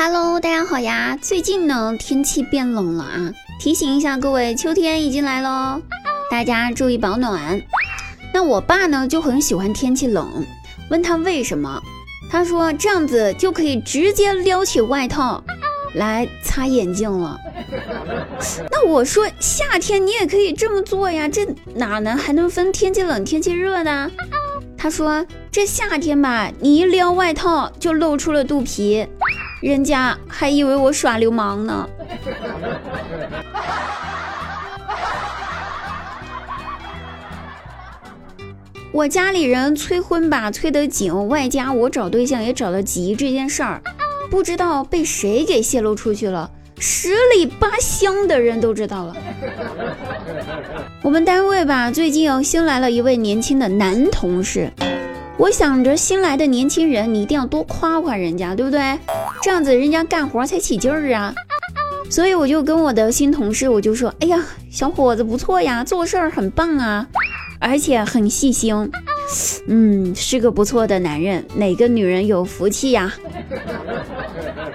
Hello，大家好呀！最近呢，天气变冷了啊，提醒一下各位，秋天已经来喽，大家注意保暖。那我爸呢就很喜欢天气冷，问他为什么，他说这样子就可以直接撩起外套来擦眼镜了。那我说夏天你也可以这么做呀，这哪能还能分天气冷天气热呢？他说这夏天吧，你一撩外套就露出了肚皮。人家还以为我耍流氓呢。我家里人催婚吧，催得紧，外加我找对象也找得急，这件事儿不知道被谁给泄露出去了，十里八乡的人都知道了。我们单位吧，最近新来了一位年轻的男同事。我想着新来的年轻人，你一定要多夸夸人家，对不对？这样子人家干活才起劲儿啊。所以我就跟我的新同事，我就说：“哎呀，小伙子不错呀，做事儿很棒啊，而且很细心，嗯，是个不错的男人，哪个女人有福气呀？”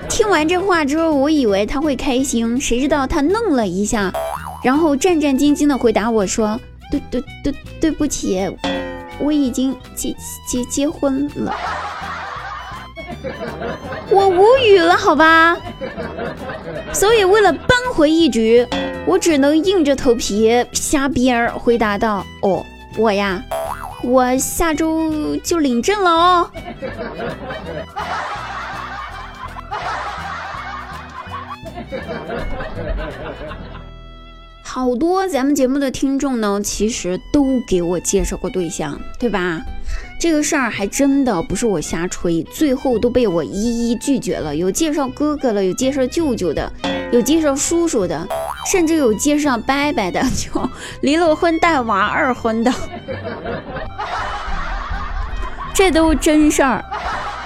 听完这话之后，我以为他会开心，谁知道他愣了一下，然后战战兢兢的回答我说：“对对对，对不起。”我已经结结结婚了，我无语了，好吧。所以为了扳回一局，我只能硬着头皮瞎编回答道：“哦，我呀，我下周就领证了哦。”哈哈哈好多咱们节目的听众呢，其实都给我介绍过对象，对吧？这个事儿还真的不是我瞎吹，最后都被我一一拒绝了。有介绍哥哥的，有介绍舅舅的，有介绍叔叔的，甚至有介绍伯伯的，就离了婚带娃二婚的，这都真事儿。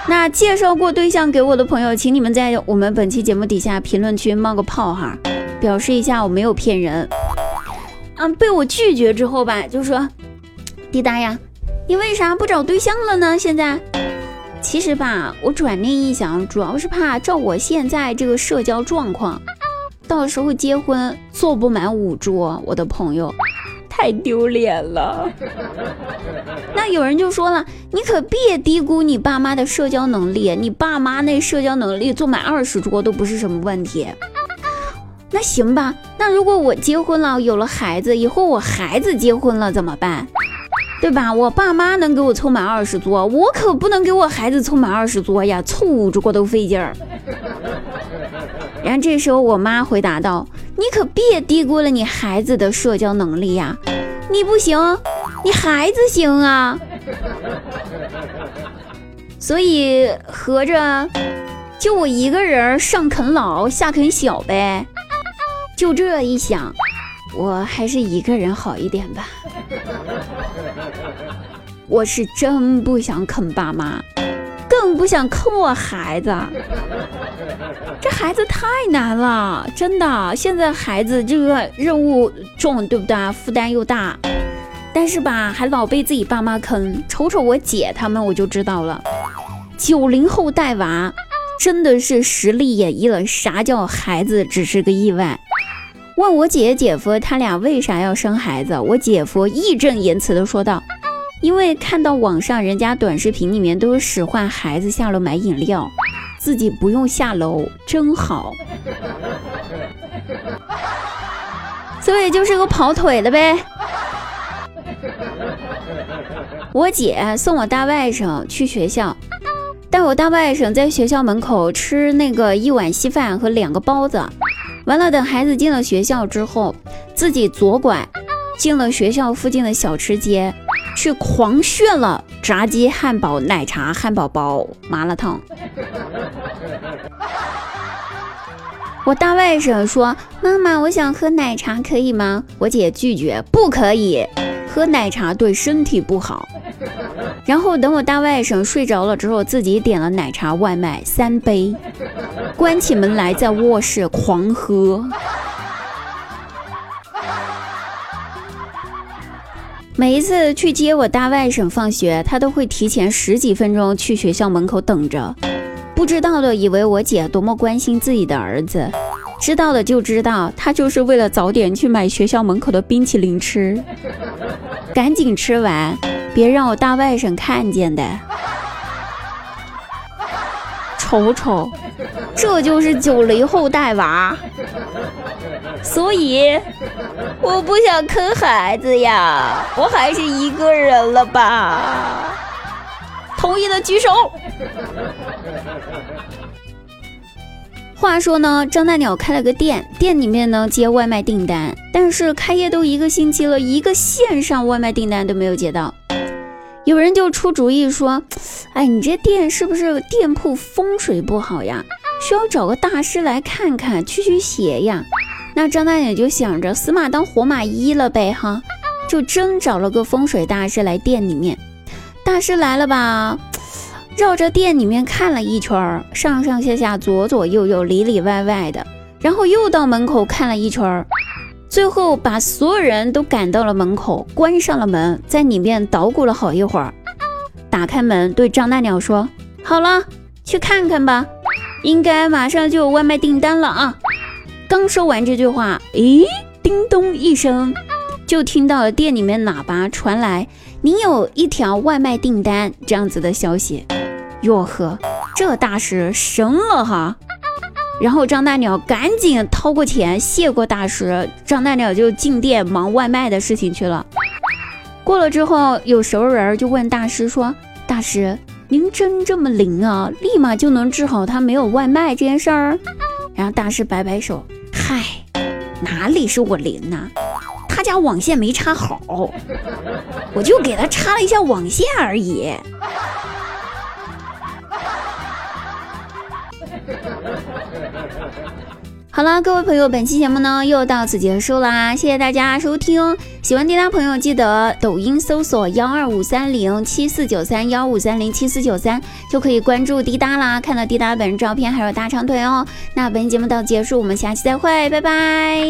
那介绍过对象给我的朋友，请你们在我们本期节目底下评论区冒个泡哈。表示一下，我没有骗人。啊，被我拒绝之后吧，就说，滴答呀，你为啥不找对象了呢？现在，其实吧，我转念一想，主要是怕照我现在这个社交状况，到时候结婚坐不满五桌，我的朋友太丢脸了。那有人就说了，你可别低估你爸妈的社交能力，你爸妈那社交能力坐满二十桌都不是什么问题。那行吧，那如果我结婚了，有了孩子，以后我孩子结婚了怎么办？对吧？我爸妈能给我凑满二十桌，我可不能给我孩子凑满二十桌呀，凑五桌都费劲儿。然后这时候我妈回答道：“你可别低估了你孩子的社交能力呀，你不行，你孩子行啊。所以合着就我一个人上啃老，下啃小呗。”就这一想，我还是一个人好一点吧。我是真不想坑爸妈，更不想坑我孩子。这孩子太难了，真的。现在孩子这个任务重，对不对？负担又大，但是吧，还老被自己爸妈坑。瞅瞅我姐他们，我就知道了。九零后带娃，真的是实力演绎了啥叫孩子只是个意外。问我姐姐姐夫他俩为啥要生孩子？我姐夫义正言辞的说道：“因为看到网上人家短视频里面都使唤孩子下楼买饮料，自己不用下楼，真好。所以就是个跑腿的呗。”我姐送我大外甥去学校，带我大外甥在学校门口吃那个一碗稀饭和两个包子。完了，等孩子进了学校之后，自己左拐进了学校附近的小吃街，去狂炫了炸鸡、汉堡、奶茶、汉堡包、麻辣烫。我大外甥说：“妈妈，我想喝奶茶，可以吗？”我姐拒绝：“不可以，喝奶茶对身体不好。”然后等我大外甥睡着了之后，自己点了奶茶外卖三杯。关起门来，在卧室狂喝。每一次去接我大外甥放学，他都会提前十几分钟去学校门口等着，不知道的以为我姐多么关心自己的儿子，知道的就知道，他就是为了早点去买学校门口的冰淇淋吃，赶紧吃完，别让我大外甥看见的。瞅瞅，这就是九零后带娃，所以我不想坑孩子呀，我还是一个人了吧。同意的举手。话说呢，张大鸟开了个店，店里面呢接外卖订单，但是开业都一个星期了，一个线上外卖订单都没有接到。有人就出主意说：“哎，你这店是不是店铺风水不好呀？需要找个大师来看看，驱驱邪呀？”那张大鸟就想着死马当活马医了呗，哈，就真找了个风水大师来店里面。大师来了吧？绕着店里面看了一圈，上上下下、左左右右、里里外外的，然后又到门口看了一圈，最后把所有人都赶到了门口，关上了门，在里面捣鼓了好一会儿，打开门对张大鸟说：“好了，去看看吧，应该马上就有外卖订单了啊！”刚说完这句话，咦，叮咚一声，就听到了店里面喇叭传来：“您有一条外卖订单。”这样子的消息。哟呵，这大师神了哈！然后张大鸟赶紧掏过钱谢过大师，张大鸟就进店忙外卖的事情去了。过了之后，有熟人就问大师说：“大师，您真这么灵啊？立马就能治好他没有外卖这件事儿？” 然后大师摆摆手：“嗨，哪里是我灵呢？他家网线没插好，我就给他插了一下网线而已。”好了，各位朋友，本期节目呢又到此结束啦，谢谢大家收听。喜欢滴答朋友记得抖音搜索幺二五三零七四九三幺五三零七四九三就可以关注滴答啦，看到滴答本人照片还有大长腿哦。那本期节目到此结束，我们下期再会，拜拜。